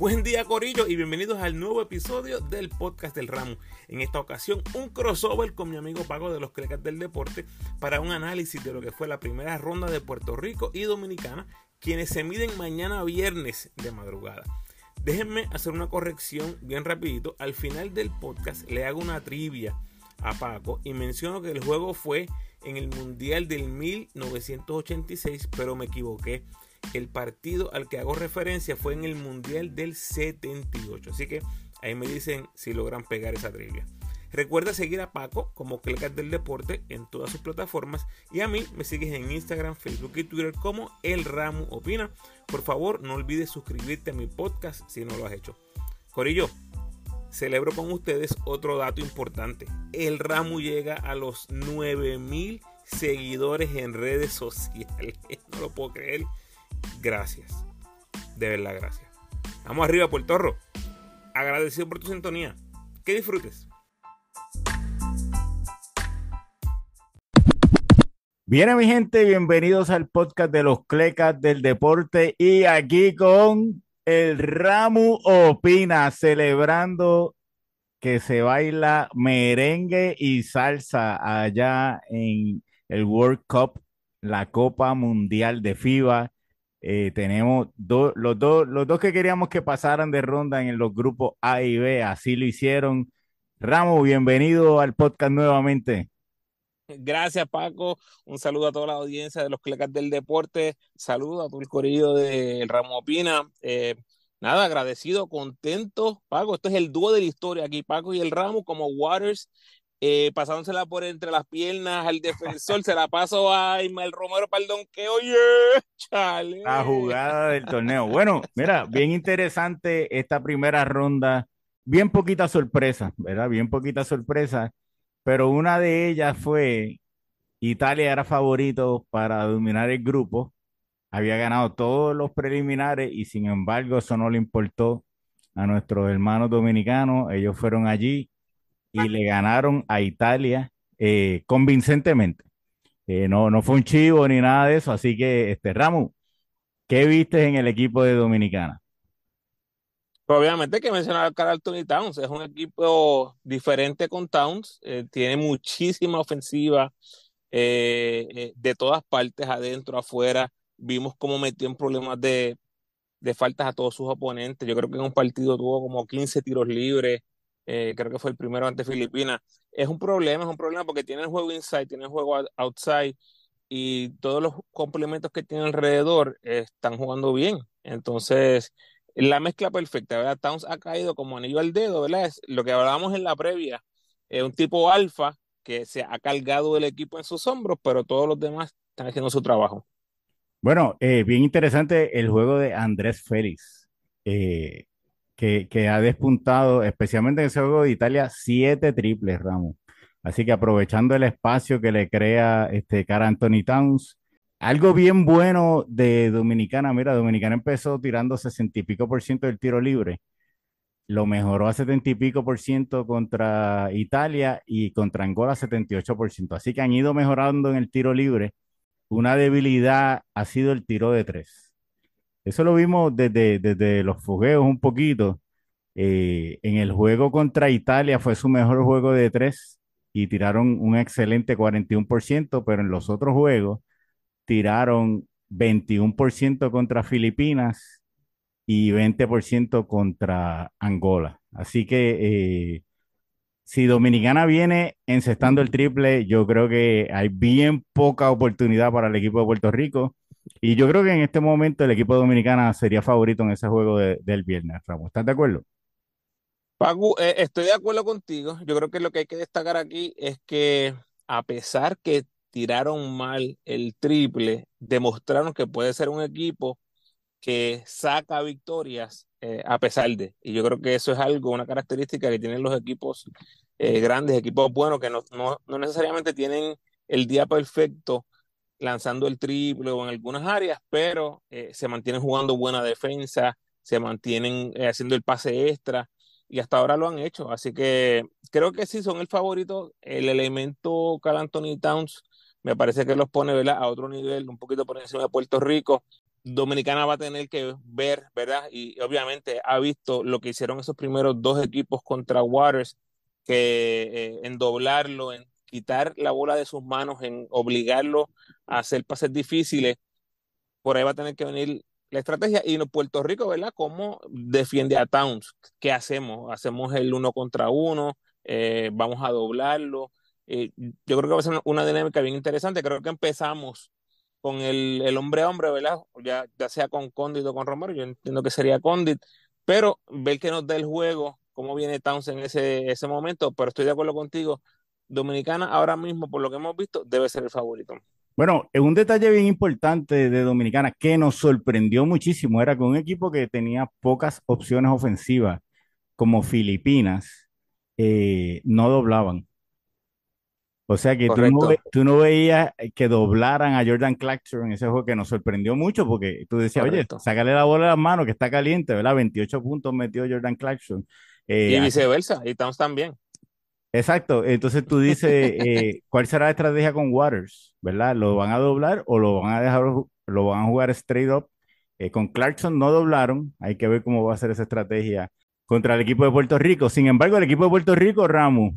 Buen día Corillo y bienvenidos al nuevo episodio del podcast del ramo. En esta ocasión un crossover con mi amigo Paco de los Clecas del Deporte para un análisis de lo que fue la primera ronda de Puerto Rico y Dominicana, quienes se miden mañana viernes de madrugada. Déjenme hacer una corrección bien rapidito. Al final del podcast le hago una trivia a Paco y menciono que el juego fue en el Mundial del 1986, pero me equivoqué. El partido al que hago referencia fue en el Mundial del 78. Así que ahí me dicen si logran pegar esa trivia. Recuerda seguir a Paco como Clecas del Deporte en todas sus plataformas y a mí me sigues en Instagram, Facebook y Twitter como El Ramo Opina. Por favor, no olvides suscribirte a mi podcast si no lo has hecho. Corillo, celebro con ustedes otro dato importante. El Ramo llega a los 9000 seguidores en redes sociales. No lo puedo creer. Gracias. De verdad, gracias. Vamos arriba, Puerto Rico. Agradecido por tu sintonía. Que disfrutes. Bien, mi gente, bienvenidos al podcast de los Clecas del Deporte y aquí con el Ramu Opina, celebrando que se baila merengue y salsa allá en el World Cup, la Copa Mundial de FIBA. Eh, tenemos los, dos, los dos que queríamos que pasaran de ronda en los grupos A y B, así lo hicieron. Ramo, bienvenido al podcast nuevamente. Gracias, Paco. Un saludo a toda la audiencia de los Clecas del Deporte. Saludo a todo el corillo del Ramo Opina. Eh, nada, agradecido, contento. Paco, esto es el dúo de la historia aquí, Paco y el Ramo, como Waters, eh, pasándosela por entre las piernas al defensor. se la paso a Ismael Romero perdón, que oye, chale. La jugada del torneo. Bueno, mira, bien interesante esta primera ronda. Bien poquita sorpresa, ¿verdad? Bien poquita sorpresa pero una de ellas fue Italia era favorito para dominar el grupo, había ganado todos los preliminares y sin embargo eso no le importó a nuestros hermanos dominicanos, ellos fueron allí y le ganaron a Italia eh, convincentemente. Eh, no, no fue un chivo ni nada de eso, así que este Ramos, ¿qué viste en el equipo de Dominicana? obviamente hay que mencionar a Carl Anthony Towns, es un equipo diferente con Towns, eh, tiene muchísima ofensiva de todas partes, adentro, afuera. Vimos cómo metió en problemas de, de, faltas a todos sus oponentes. Yo creo que en un partido tuvo como 15 tiros libres, creo que fue el primero ante Filipinas. Es un problema, es un problema porque tiene el juego inside, tiene el juego outside y todos los complementos que tiene alrededor están jugando bien. Entonces, la mezcla perfecta, ¿verdad? Towns ha caído como anillo al dedo, ¿verdad? Es lo que hablábamos en la previa, es un tipo alfa que se ha cargado el equipo en sus hombros, pero todos los demás están haciendo su trabajo. Bueno, eh, bien interesante el juego de Andrés Félix, eh, que, ha despuntado, especialmente en ese juego de Italia, siete triples, Ramos. Así que aprovechando el espacio que le crea este cara Anthony Towns, algo bien bueno de Dominicana, mira, Dominicana empezó tirando 60 y pico por ciento del tiro libre, lo mejoró a 70 y pico por ciento contra Italia y contra Angola 78 por ciento. Así que han ido mejorando en el tiro libre. Una debilidad ha sido el tiro de tres. Eso lo vimos desde, desde los fogueos un poquito. Eh, en el juego contra Italia fue su mejor juego de tres y tiraron un excelente 41%, pero en los otros juegos tiraron 21% contra Filipinas y 20% contra Angola. Así que eh, si Dominicana viene encestando el triple, yo creo que hay bien poca oportunidad para el equipo de Puerto Rico. Y yo creo que en este momento el equipo dominicana sería favorito en ese juego del viernes, Ramos. ¿Estás de acuerdo? Pagu, eh, estoy de acuerdo contigo. Yo creo que lo que hay que destacar aquí es que a pesar que tiraron mal el triple, demostraron que puede ser un equipo que saca victorias eh, a pesar de. Y yo creo que eso es algo, una característica que tienen los equipos eh, grandes, equipos buenos, que no, no, necesariamente tienen el día perfecto lanzando el triple en algunas áreas, pero eh, se mantienen jugando buena defensa, se mantienen haciendo el pase extra y hasta ahora lo han hecho. Así que creo que sí son el favorito. El elemento Cal Anthony Towns me parece que los pone a otro nivel, un poquito por encima de Puerto Rico. Dominicana va a tener que ver, ¿verdad? Y obviamente ha visto lo que hicieron esos primeros dos equipos contra Waters, que eh, en doblarlo, en quitar la bola de sus manos, en obligarlo hacer pases difíciles, por ahí va a tener que venir la estrategia. Y en Puerto Rico, ¿verdad? ¿Cómo defiende a Towns? ¿Qué hacemos? ¿Hacemos el uno contra uno? Eh, ¿Vamos a doblarlo? Eh, yo creo que va a ser una dinámica bien interesante. Creo que empezamos con el, el hombre a hombre, ¿verdad? Ya, ya sea con Condit o con Romero, yo entiendo que sería Condit, pero ver que nos da el juego, cómo viene Towns en ese, ese momento, pero estoy de acuerdo contigo, Dominicana ahora mismo, por lo que hemos visto, debe ser el favorito. Bueno, un detalle bien importante de Dominicana que nos sorprendió muchísimo era que un equipo que tenía pocas opciones ofensivas, como Filipinas, eh, no doblaban. O sea que tú no, tú no, veías que doblaran a Jordan Clarkson en ese juego que nos sorprendió mucho porque tú decías, oye, sácale la bola de las manos que está caliente, ¿verdad? 28 puntos metió Jordan Clarkson. Eh, y viceversa, y Towns también. Exacto, entonces tú dices, eh, ¿cuál será la estrategia con Waters? ¿Verdad? ¿Lo van a doblar o lo van a dejar, lo van a jugar straight up? Eh, con Clarkson no doblaron, hay que ver cómo va a ser esa estrategia contra el equipo de Puerto Rico. Sin embargo, el equipo de Puerto Rico, Ramos,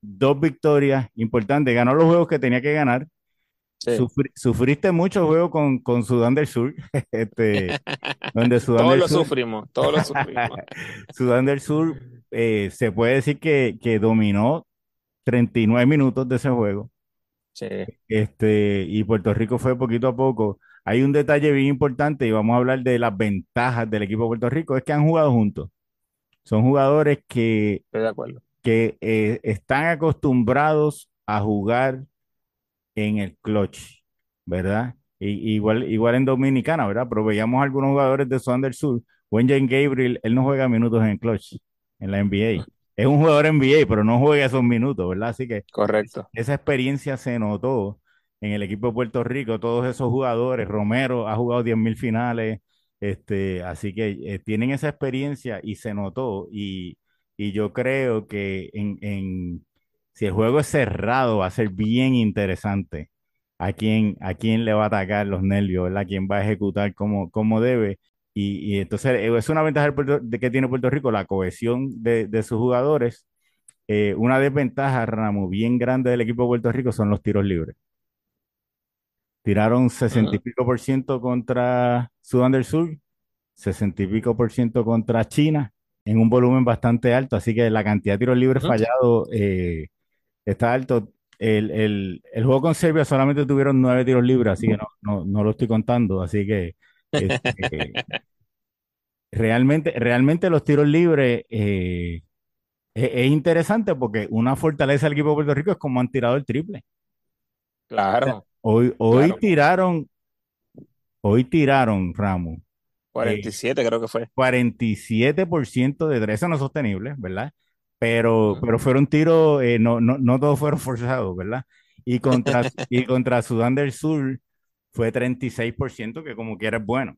dos victorias importantes, ganó los juegos que tenía que ganar. sufriste mucho juego con, con Sudán del Sur, este, donde Sudán todos lo sufrimos, todos lo sufrimos. Sudán del Sur eh, se puede decir que, que, dominó 39 minutos de ese juego. Sí. Este, y Puerto Rico fue poquito a poco. Hay un detalle bien importante y vamos a hablar de las ventajas del equipo de Puerto Rico, es que han jugado juntos. Son jugadores que, Estoy de acuerdo. que eh, están acostumbrados a jugar en el clutch, ¿verdad? Y, igual, igual en Dominicana, ¿verdad? Pero veíamos algunos jugadores de Sudán del Sur. Jane Gabriel, él no juega minutos en el clutch en la NBA. Es un jugador NBA, pero no juega esos minutos, ¿verdad? Así que Correcto. esa experiencia se notó en el equipo de Puerto Rico, todos esos jugadores. Romero ha jugado 10.000 finales, este, así que eh, tienen esa experiencia y se notó. Y, y yo creo que en, en, si el juego es cerrado, va a ser bien interesante a quién, a quién le va a atacar los nervios, ¿verdad? A quién va a ejecutar como, como debe. Y, entonces eh, es una ventaja de que tiene Puerto Rico, la cohesión de, sus jugadores. Eh, una desventaja, Ramo, bien grande del equipo de Puerto Rico son los tiros libres. Tiraron 60 y pico por ciento contra Sudán del Sur, 60 y pico por ciento contra China, en un volumen bastante alto, así que la cantidad de tiros libres fallados eh, está alto. El, juego con Serbia solamente tuvieron nueve tiros libres, así que no, no lo estoy contando, así que este, realmente, realmente los tiros libres eh, es, interesante porque una fortaleza del equipo de Puerto Rico es como han tirado el triple. Claro. Hoy, hoy tiraron, hoy tiraron, Ramos. 47 creo que fue. 47% de tres, eso no es sostenible, ¿verdad? Pero, pero fueron tiros, eh, no, no, no todos fueron forzados, ¿verdad? Y contra, y contra Sudán del Sur, fue 36%, que como quiera es bueno.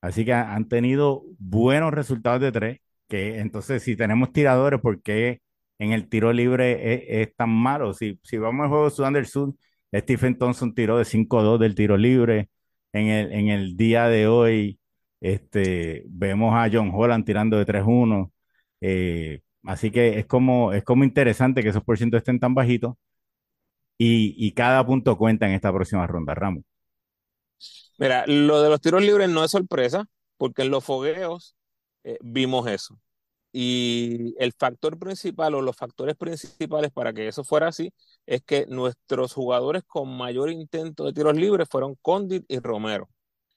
Así que han tenido buenos resultados de tres, que entonces si tenemos tiradores, ¿por qué en el tiro libre es, tan malo? Si, si vamos al juego de Sudán del Sur, Stephen Thompson tiró de 5-2 del tiro libre. En el, en el día de hoy este, vemos a John Holland tirando de 3-1. Eh, así que es como, es como interesante que esos porcientos estén tan bajitos y, y cada punto cuenta en esta próxima ronda, Ramos. Mira, lo de los tiros libres no es sorpresa, porque en los fogueos eh, vimos eso. Y el factor principal o los factores principales para que eso fuera así es que nuestros jugadores con mayor intento de tiros libres fueron Condit y Romero.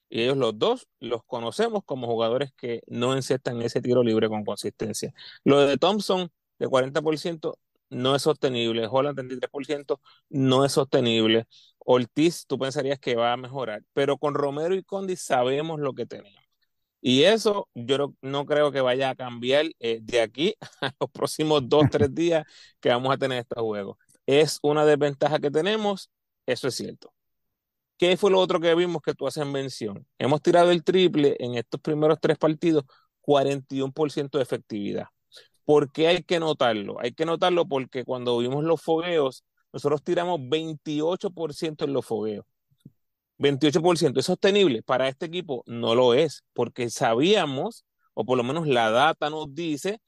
Y ellos los dos los conocemos como jugadores que no encestan ese tiro libre con consistencia. Lo de Thompson, de 40%, no es sostenible. Holland, 33%, no es sostenible. Ortiz, tú pensarías que va a mejorar, pero con Romero y Condi sabemos lo que tenemos. Y eso yo no, creo que vaya a cambiar eh, de aquí a los próximos dos, tres días que vamos a tener este juego. Es una desventaja que tenemos, eso es cierto. ¿Qué fue lo otro que vimos que tú haces mención? Hemos tirado el triple en estos primeros tres partidos, 41% de efectividad. ¿Por qué hay que notarlo? Hay que notarlo porque cuando vimos los fogueos, nosotros tiramos 28% en los fogueos. 28%. ¿Es sostenible? Para este equipo no lo es, porque sabíamos, o por lo menos la data nos dice,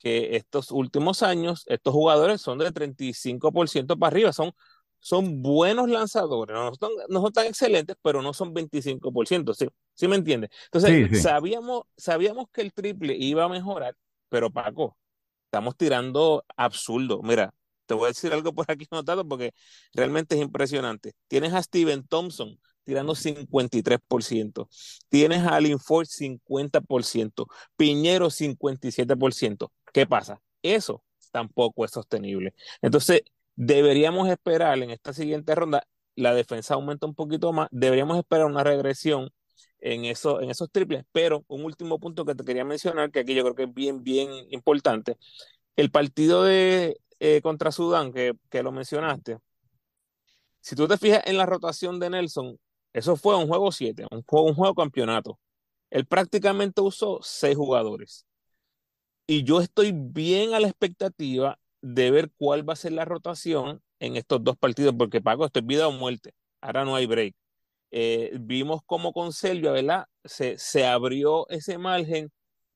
que estos últimos años, estos jugadores son de 35% para arriba, son, son buenos lanzadores, no son, no son tan excelentes, pero no son 25%, ¿sí, ¿Sí me entiendes? Entonces, Sabíamos, sabíamos que el triple iba a mejorar, pero Paco, estamos tirando absurdo. Mira, te voy a decir algo por aquí notado porque realmente es impresionante. Tienes a Steven Thompson tirando 53%. Tienes a Alin Ford 50%. Piñero 57%. ¿Qué pasa? Eso tampoco es sostenible. Entonces, deberíamos esperar en esta siguiente ronda, la defensa aumenta un poquito más, deberíamos esperar una regresión en, eso, en esos triples, pero un último punto que te quería mencionar, que aquí yo creo que es bien, bien importante, el partido de eh, contra Sudán, que, que lo mencionaste, si tú te fijas en la rotación de Nelson, eso fue un juego 7, un juego, un juego campeonato. Él prácticamente usó seis jugadores. Y yo estoy bien a la expectativa de ver cuál va a ser la rotación en estos dos partidos, porque Paco, esto es vida o muerte. Ahora no hay break. Eh, vimos cómo con Selvia, ¿verdad? Se, se abrió ese margen.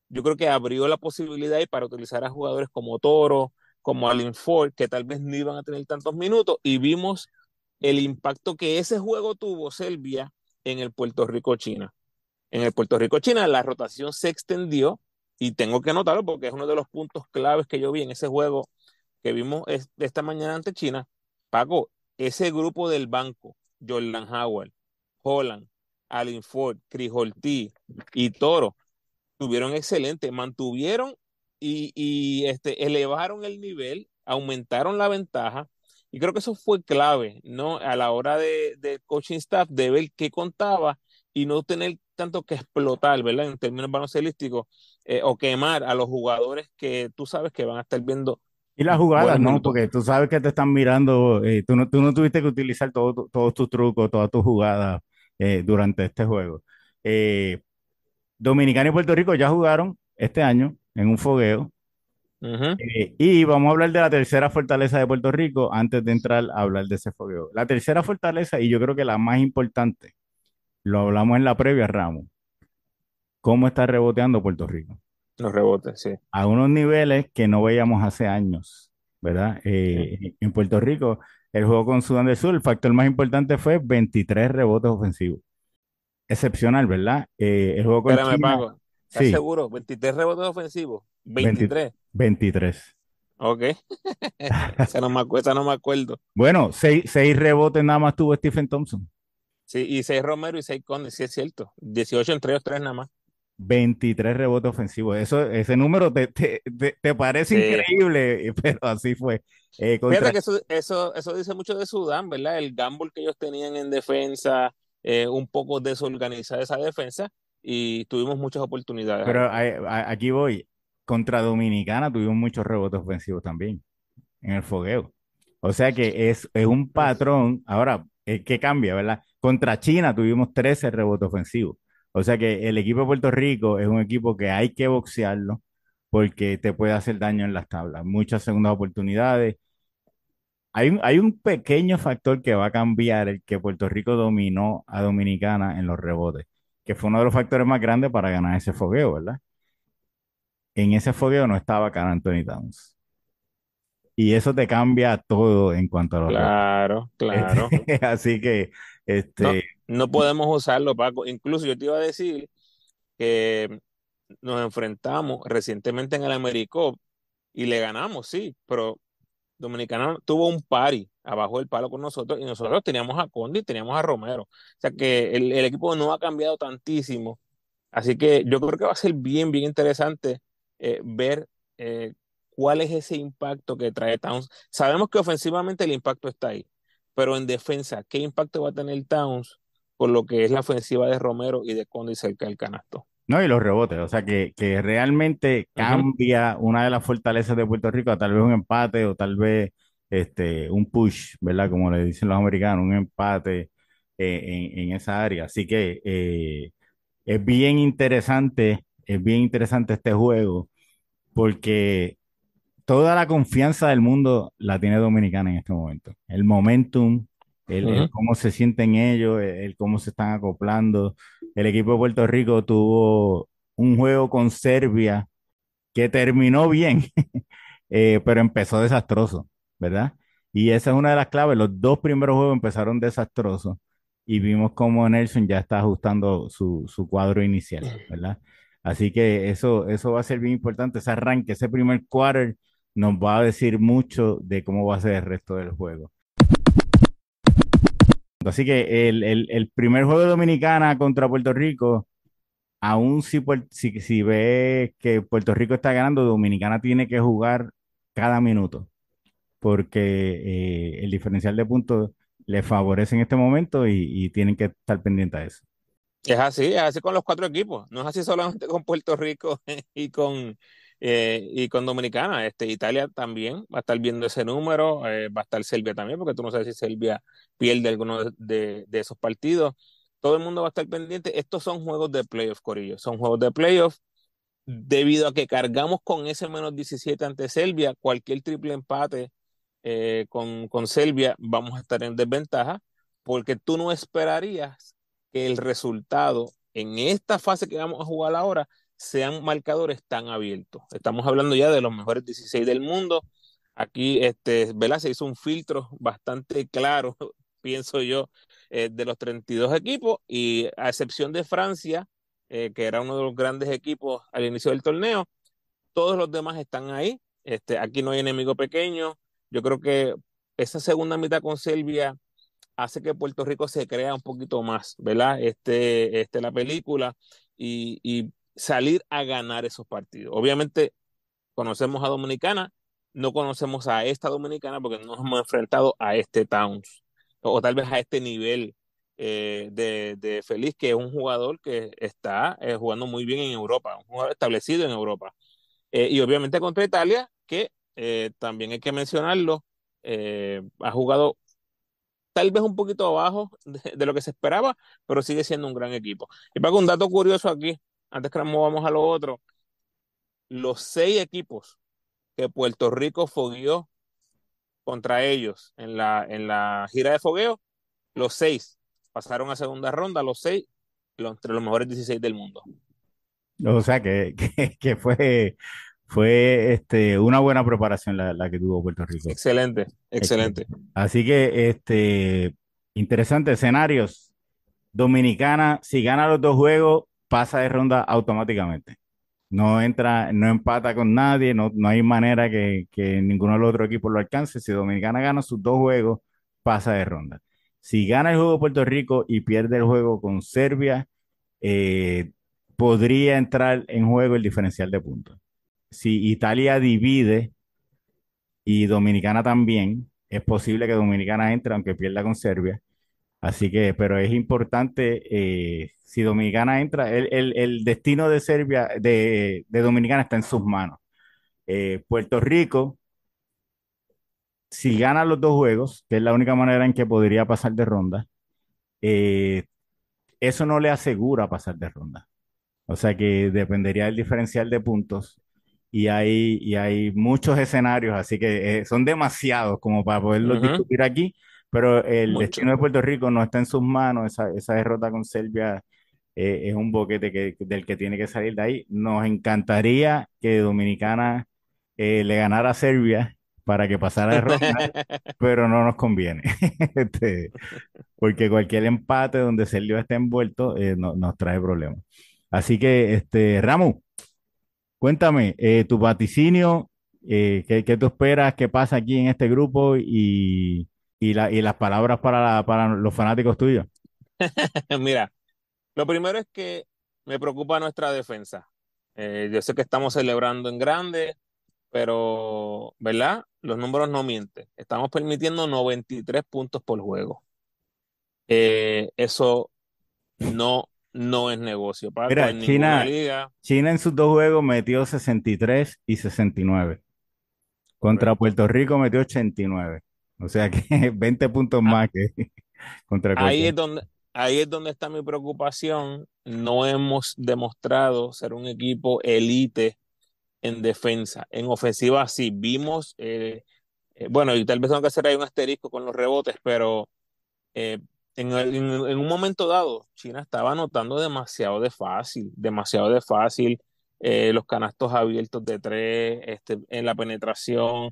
Yo creo que abrió la posibilidad para utilizar a jugadores como Toro, como Alin Ford, que tal vez no iban a tener tantos minutos, y vimos el impacto que ese juego tuvo Selvia en el Puerto Rico-China. En el Puerto Rico-China la rotación se extendió y tengo que notarlo porque es uno de los puntos claves que yo vi en ese juego que vimos esta mañana ante China. Paco, ese grupo del banco, Jordan Howard, Holland, Alin Ford, Chris y Toro, tuvieron excelente, mantuvieron y, y este, elevaron el nivel, aumentaron la ventaja y creo que eso fue clave, ¿no? A la hora de, de coaching staff, de ver qué contaba y no tener tanto que explotar, ¿verdad? En términos baloncelísticos, eh, o quemar a los jugadores que tú sabes que van a estar viendo. Y las jugadas, ¿no? Porque tú sabes que te están mirando, eh, tú, no, tú no tuviste que utilizar todos todo, tus trucos, todas tus jugadas eh, durante este juego. Dominicana y Puerto Rico ya jugaron este año en un fogueo. Eh, y vamos a hablar de la tercera fortaleza de Puerto Rico antes de entrar a hablar de ese fogueo. La tercera fortaleza, y yo creo que la más importante, lo hablamos en la previa, Ramos. ¿Cómo está reboteando Puerto Rico? Los rebotes, sí. A unos niveles que no veíamos hace años, ¿verdad? Eh, en Puerto Rico, el juego con Sudán del Sur, el factor más importante fue 23 rebotes ofensivos. Excepcional, ¿verdad? Eh, el juego con Espérame, Pago. ¿Estás seguro? 23 rebotes ofensivos. 23. 23. Ok. esa, no me, no me acuerdo. Bueno, seis, seis rebotes nada más tuvo Stephen Thompson. Sí, y seis Romero y seis Conde, sí es cierto. 18 entre ellos tres nada más. 23 rebotes ofensivos. Eso, ese número te, te, te, parece increíble, pero así fue. Eh, Fíjate que eso, eso, eso, dice mucho de Sudán, ¿verdad? El gamble que ellos tenían en defensa, eh, un poco desorganizada esa defensa, y tuvimos muchas oportunidades. Pero aquí voy contra Dominicana tuvimos muchos rebotes ofensivos también en el fogueo. O sea que es, es un patrón. Ahora, ¿qué cambia, verdad? Contra China tuvimos 13 rebotes ofensivos. O sea que el equipo de Puerto Rico es un equipo que hay que boxearlo porque te puede hacer daño en las tablas. Muchas segundas oportunidades. Hay un, hay un pequeño factor que va a cambiar el que Puerto Rico dominó a Dominicana en los rebotes, que fue uno de los factores más grandes para ganar ese fogueo, ¿verdad? en ese fogueo no estaba Carl Anthony Towns. Y eso te cambia todo en cuanto a los Claro, claro. Así que este no, podemos usarlo, Paco. Incluso yo te iba a decir que nos enfrentamos recientemente en el Americop y le ganamos, sí, pero Dominicana tuvo un pari abajo del palo con nosotros y nosotros teníamos a Condi y teníamos a Romero. O sea que el, equipo no ha cambiado tantísimo. Así que yo creo que va a ser bien, bien interesante eh, ver eh, cuál es ese impacto que trae Towns. Sabemos que ofensivamente el impacto está ahí, pero en defensa, ¿qué impacto va a tener Towns con lo que es la ofensiva de Romero y de Conde cerca del canasto? No, y los rebotes, o sea que, que realmente cambia una de las fortalezas de Puerto Rico a tal vez un empate o tal vez este, un push, ¿verdad? Como le dicen los americanos, un empate eh, en, esa área. Así que es bien interesante es bien interesante este juego porque toda la confianza del mundo la tiene Dominicana en este momento. El momentum el, cómo se sienten ellos, el, cómo se están acoplando. El equipo de Puerto Rico tuvo un juego con Serbia que terminó bien, eh, pero empezó desastroso, ¿verdad? Y esa es una de las claves. Los dos primeros juegos empezaron desastrosos y vimos cómo Nelson ya está ajustando su, su cuadro inicial, ¿verdad? Así que eso, eso va a ser bien importante. Ese arranque, ese primer quarter nos va a decir mucho de cómo va a ser el resto del juego. Así que el, el, primer juego de Dominicana contra Puerto Rico, aún si, si, si ve que Puerto Rico está ganando, Dominicana tiene que jugar cada minuto, porque eh, el diferencial de puntos le favorece en este momento y, y tienen que estar pendientes a eso. Es así, es así con los cuatro equipos, no es así solamente con Puerto Rico y con, eh, y con Dominicana. Este, Italia también va a estar viendo ese número, eh, va a estar Serbia también, porque tú no sabes si Serbia pierde alguno de, esos partidos. Todo el mundo va a estar pendiente. Estos son juegos de playoff, Corillo, son juegos de playoff. Debido a que cargamos con ese menos 17 ante Serbia, cualquier triple empate eh, con, con Serbia, vamos a estar en desventaja, porque tú no esperarías que el resultado en esta fase que vamos a jugar ahora sean marcadores tan abiertos. Estamos hablando ya de los mejores 16 del mundo. Aquí, este, ¿verdad? Se hizo un filtro bastante claro, pienso yo, eh, de los 32 equipos y a excepción de Francia, eh, que era uno de los grandes equipos al inicio del torneo, todos los demás están ahí. Este, aquí no hay enemigo pequeño. Yo creo que esa segunda mitad con Serbia hace que Puerto Rico se crea un poquito más, ¿verdad? Este, este la película y, y salir a ganar esos partidos. Obviamente conocemos a Dominicana, no conocemos a esta Dominicana porque no nos hemos enfrentado a este Towns o, tal vez a este nivel eh, de, de, Feliz, que es un jugador que está eh, jugando muy bien en Europa, un jugador establecido en Europa. Eh, y obviamente contra Italia, que también hay que mencionarlo, ha jugado tal vez un poquito abajo de, de, lo que se esperaba, pero sigue siendo un gran equipo. Y para un dato curioso aquí, antes que nos movamos a lo otro, los seis equipos que Puerto Rico fogueó contra ellos en la, en la gira de fogueo, los seis pasaron a segunda ronda, los seis entre los mejores 16 del mundo. O sea que, que, fue, fue este, una buena preparación la, que tuvo Puerto Rico. Excelente, excelente. Así que este, interesantes escenarios. Dominicana, si gana los dos juegos, pasa de ronda automáticamente. No entra, no empata con nadie, no, no hay manera que, que, ninguno de los otros equipos lo alcance. Si Dominicana gana sus dos juegos, pasa de ronda. Si gana el juego Puerto Rico y pierde el juego con Serbia, eh, podría entrar en juego el diferencial de puntos. Si Italia divide y Dominicana también, es posible que Dominicana entre aunque pierda con Serbia. Así que, pero es importante, eh, si Dominicana entra, el, destino de Serbia, de, Dominicana está en sus manos. Eh, Puerto Rico, si gana los dos juegos, que es la única manera en que podría pasar de ronda, eh, eso no le asegura pasar de ronda. O sea que dependería del diferencial de puntos y hay, y hay muchos escenarios, así que son demasiados como para poderlos discutir aquí pero el destino de Puerto Rico no está en sus manos, esa, esa derrota con Serbia eh, es un boquete que, del que tiene que salir de ahí. Nos encantaría que Dominicana eh, le ganara a Serbia para que pasara de ronda, pero no nos conviene, este, porque cualquier empate donde Serbia esté envuelto eh, no, nos trae problemas. Así que, este, Ramu, cuéntame tu vaticinio, ¿qué, ¿qué, tú esperas que pasa aquí en este grupo y y, la, y las palabras para, para los fanáticos tuyos? Mira, lo primero es que me preocupa nuestra defensa. Eh, yo sé que estamos celebrando en grande, pero, ¿verdad? Los números no mienten. Estamos permitiendo 93 puntos por juego. Eh, eso no, no es negocio. Mira, China, China en sus dos juegos metió 63 y 69. Contra Puerto Rico metió 89. O sea que 20 puntos ah. más que contra ahí es donde Ahí es donde está mi preocupación. No hemos demostrado ser un equipo elite en defensa. En ofensiva sí, vimos, eh, eh, bueno, y tal vez tengo que hacer ahí un asterisco con los rebotes, pero eh, en, un momento dado, China estaba anotando demasiado de fácil, demasiado de fácil, los canastos abiertos de tres, este, en la penetración,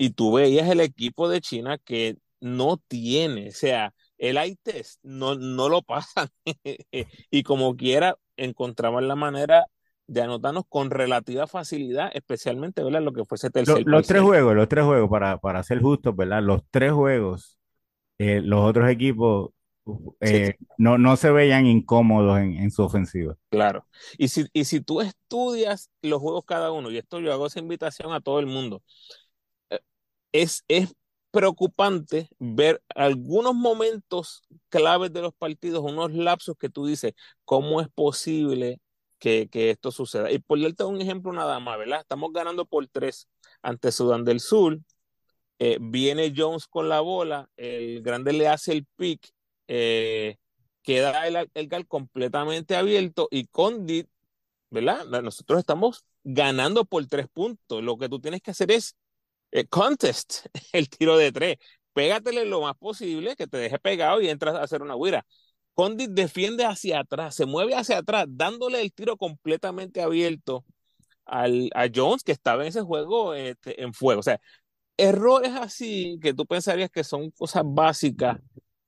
y tú veías el equipo de China que no tiene, o sea, el I-test no, no lo pasan, y como quiera encontraban la manera de anotarnos con relativa facilidad, especialmente, ¿verdad? Lo que fuese tercer Los, tres juegos, los tres juegos, para, para ser justos, ¿verdad? Los tres juegos, eh, los otros equipos eh, no, no se veían incómodos en, su ofensiva. Claro. Y si, y si tú estudias los juegos cada uno, y esto yo hago esa invitación a todo el mundo, es, es preocupante ver algunos momentos claves de los partidos, unos lapsos que tú dices, ¿cómo es posible que, esto suceda? Y por darte un ejemplo nada más, ¿verdad? Estamos ganando por tres ante Sudán del Sur. Eh, viene Jones con la bola, el grande le hace el pick eh, queda el, el gal completamente abierto y Condit, ¿verdad? Nosotros estamos ganando por tres puntos. Lo que tú tienes que hacer es eh, contest el tiro de tres. Pégatele lo más posible, que te deje pegado y entras a hacer una huira. Condit defiende hacia atrás, se mueve hacia atrás, dándole el tiro completamente abierto al, a Jones, que estaba en ese juego este, en fuego. O sea, errores así que tú pensarías que son cosas básicas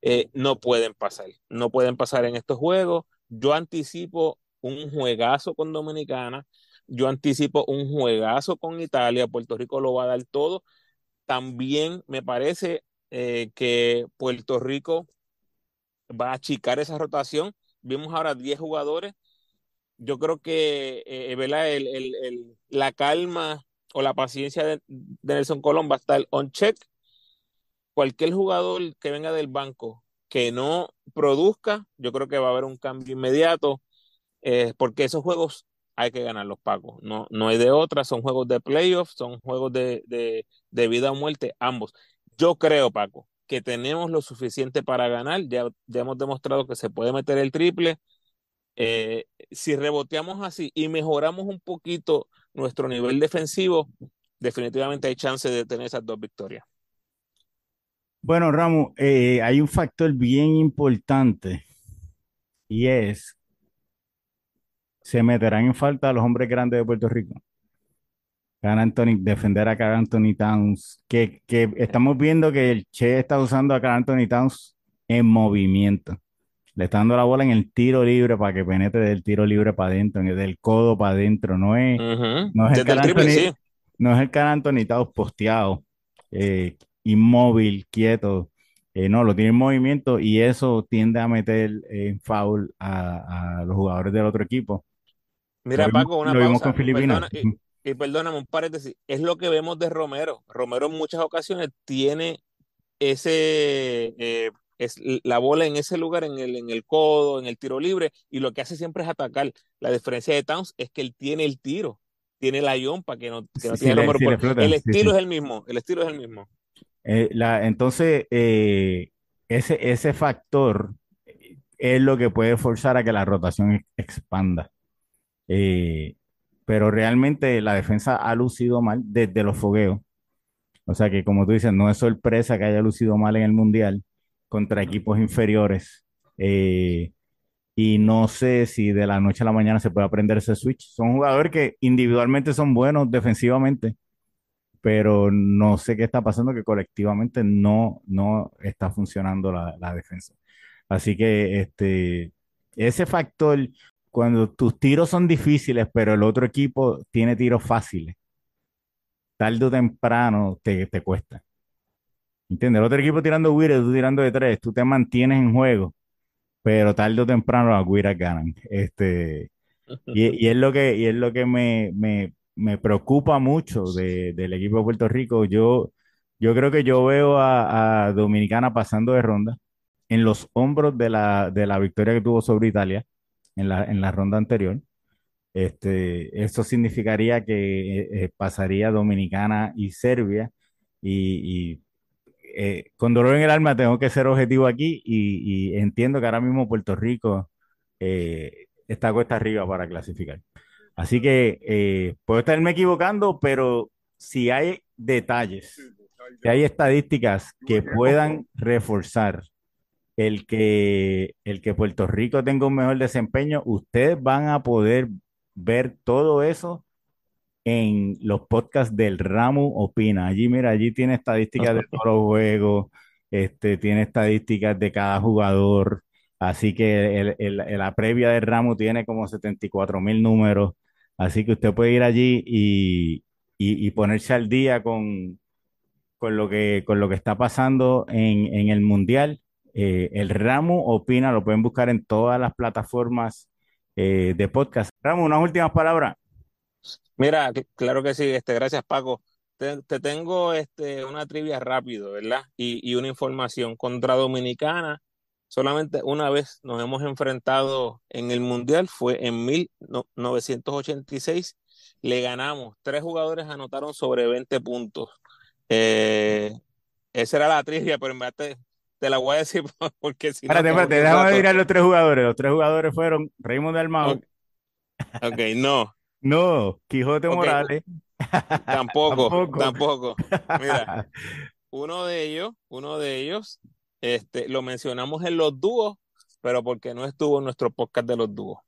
eh, no pueden pasar. No pueden pasar en estos juegos. Yo anticipo un juegazo con Dominicana. Yo anticipo un juegazo con Italia. Puerto Rico lo va a dar todo. También me parece eh, que Puerto Rico va a achicar esa rotación. Vimos ahora 10 jugadores. Yo creo que eh, la calma o la paciencia de, de Nelson Colón va a estar on check cualquier jugador que venga del banco que no produzca, yo creo que va a haber un cambio inmediato, eh, porque esos juegos hay que ganar los pagos, no, no hay de otra, son juegos de playoffs, son juegos de, de, vida o muerte, ambos. Yo creo, Paco, que tenemos lo suficiente para ganar, ya, ya hemos demostrado que se puede meter el triple. Eh, si reboteamos así y mejoramos un poquito nuestro nivel defensivo, definitivamente hay chance de tener esas dos victorias. Bueno, Ramos, eh, hay un factor bien importante y es, se meterán en falta los hombres grandes de Puerto Rico. Anthony, defender a Carl Anthony Towns, que, estamos viendo que el Che está usando a Carl Anthony Towns en movimiento. Le está dando la bola en el tiro libre para que penetre del tiro libre para adentro, del codo para adentro. No es, no es el Carl Anthony, no es el Carl Anthony Towns posteado. Eh, inmóvil, quieto. Eh, no, lo tiene en movimiento y eso tiende a meter en foul a, los jugadores del otro equipo. Mira, Paco, una lo con Filipinas. y, perdóname, un paréntesis. Es lo que vemos de Romero. Romero en muchas ocasiones tiene ese, eh, es la bola en ese lugar, en el, en el codo, en el tiro libre, y lo que hace siempre es atacar. La diferencia de Towns es que él tiene el tiro, tiene la para que no, que no tiene el estilo es el mismo, el estilo es el mismo. Eh, la, entonces, eh, ese, ese factor es lo que puede forzar a que la rotación expanda. Eh, pero realmente la defensa ha lucido mal desde los fogueos. O sea que, como tú dices, no es sorpresa que haya lucido mal en el Mundial contra equipos inferiores. y no sé si de la noche a la mañana se puede aprender ese switch. Son jugadores que individualmente son buenos defensivamente, pero no sé qué está pasando, que colectivamente no, no está funcionando la, la defensa. Así que este, ese factor, cuando tus tiros son difíciles, pero el otro equipo tiene tiros fáciles, tarde o temprano te, te cuesta. ¿Entiendes? El otro equipo tirando Wira, tú tirando de tres, tú te mantienes en juego, pero tarde o temprano las Wiras ganan. Este, y, y, es lo que, y es lo que me, me, me preocupa mucho del equipo de Puerto Rico. Yo, yo creo que yo veo a, Dominicana pasando de ronda en los hombros de la, de la victoria que tuvo sobre Italia en la, en la ronda anterior. Este, esto significaría que eh, eh, pasaría Dominicana y Serbia y, eh, con dolor en el alma tengo que ser objetivo aquí y, entiendo que ahora mismo Puerto Rico está cuesta arriba para clasificar. Así que eh, puedo estarme equivocando, pero si hay detalles, si hay estadísticas que puedan reforzar el que, el que Puerto Rico tenga un mejor desempeño, ustedes van a poder ver todo eso en los podcasts del Ramu Opina. Allí, mira, allí tiene estadísticas de todos los juegos, este, tiene estadísticas de cada jugador. Así que el- el- la previa del Ramu tiene como 74 mil números. Así que usted puede ir allí y, y- y ponerse al día con, con lo que, con lo que está pasando en, en el Mundial. Eh, el Ramu Opina, lo pueden buscar en todas las plataformas eh, de podcast. Ramu, unas últimas palabras. Mira, cl- claro que sí, este, gracias Paco. Te, te tengo este, una trivia rápido, ¿verdad? Y, y una información. Contra Dominicana, solamente una vez nos hemos enfrentado en el Mundial, fue en 1986. Le ganamos. Tres jugadores anotaron sobre 20 puntos. Eh, esa era la trivia, pero en verdad te, la voy a decir porque si no Espérate, espérate, déjame mirar los tres jugadores. Los tres jugadores fueron Raymond Dalmau, Ok, ok, no, no, Quijote Morales, tampoco, tampoco. tampoco. Mira. Uno de ellos, uno de ellos, este, lo mencionamos en los dúos, pero porque no estuvo en nuestro podcast de los dúos.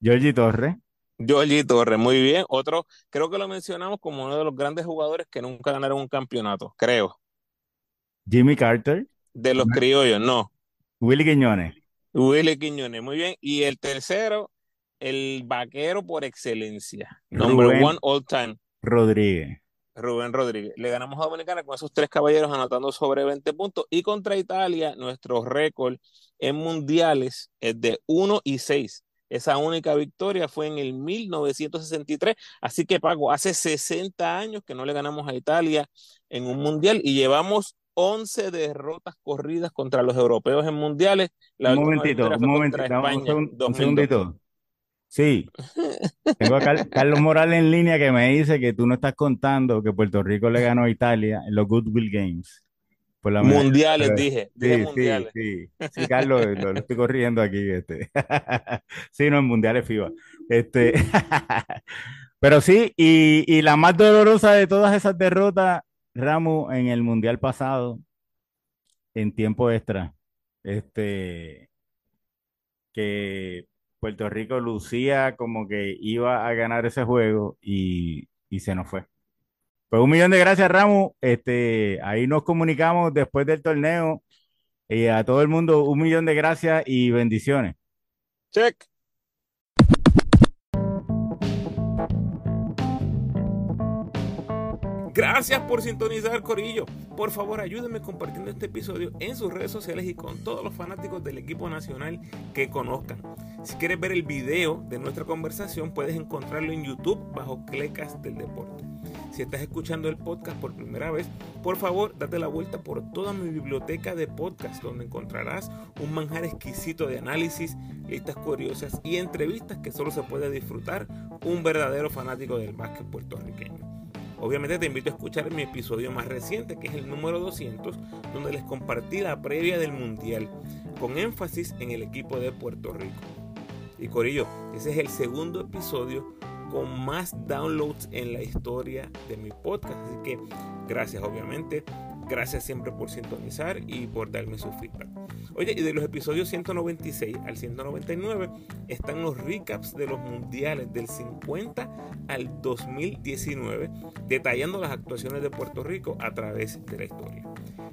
Georgie Torres, Georgie Torres, muy bien. Otro, creo que lo mencionamos como uno de los grandes jugadores que nunca ganaron un campeonato, creo. Jimmy Carter, De los criollos, no. Willy Quiñones, Willy Quiñones, muy bien. Y el tercero, el vaquero por excelencia. Number one all time. Rodríguez. Rubén Rodríguez. Le ganamos a Dominicana con esos tres caballeros anotando sobre 20 puntos. Y contra Italia, nuestro récord en mundiales es de 1 y 6. Esa única victoria fue en el 1963. Así que, Paco, hace 60 años que no le ganamos a Italia en un mundial y llevamos 11 derrotas corridas contra los europeos en mundiales. La Un momentito, un momentito, un, España, segun- un 2002. segundito. Sí, tengo a Car- Carlos Morales en línea que me dice que tú no estás contando que Puerto Rico le ganó a Italia en los Goodwill Games por la medalla. Mundiales, Pero- dije. Dije Sí, sí, mundiales. sí. Sí, Carlos, lo, lo estoy corriendo aquí. Este. Sí, no, en Mundiales FIBA. Este. Pero sí, y, y la más dolorosa de todas esas derrotas, Ramos, en el Mundial pasado, en tiempo extra, este, que Puerto Rico lucía como que iba a ganar ese juego y, y se nos fue. Pues un millón de gracias, Ramos. Este, ahí nos comunicamos después del torneo. Y a todo el mundo, un millón de gracias y bendiciones. Check. Gracias por sintonizar, Corillo. Por favor, ayúdenme compartiendo este episodio en sus redes sociales y con todos los fanáticos del equipo nacional que conozcan. Si quieres ver el video de nuestra conversación, puedes encontrarlo en YouTube bajo Clecas del Deporte. Si estás escuchando el podcast por primera vez, por favor, date la vuelta por toda mi biblioteca de podcast, donde encontrarás un manjar exquisito de análisis, listas curiosas y entrevistas que solo se puede disfrutar un verdadero fanático del básquet puertorriqueño. Obviamente te invito a escuchar mi episodio más reciente, que es el número 200, donde les compartí la previa del Mundial, con énfasis en el equipo de Puerto Rico. Y Corillo, ese es el segundo episodio con más downloads en la historia de mi podcast. Así que gracias, obviamente. Gracias siempre por sintonizar y por darme su feedback. Oye, y de los episodios 196 al 199 están los recaps de los mundiales del 50 al 2019, detallando las actuaciones de Puerto Rico a través de la historia.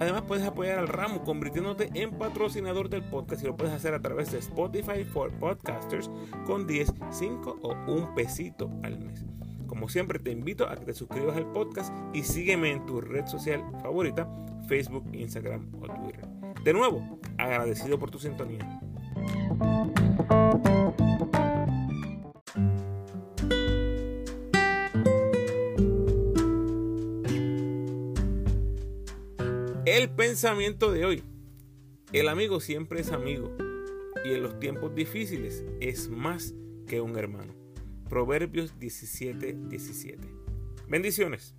Además puedes apoyar al ramo convirtiéndote en patrocinador del podcast y lo puedes hacer a través de Spotify for Podcasters con 10, 5 o un pesito al mes. Como siempre te invito a que te suscribas al podcast y sígueme en tu red social favorita, Facebook, Instagram o Twitter. De nuevo, agradecido por tu sintonía. pensamiento de hoy. El amigo siempre es amigo y en los tiempos difíciles es más que un hermano. Proverbios 17, 17. Bendiciones.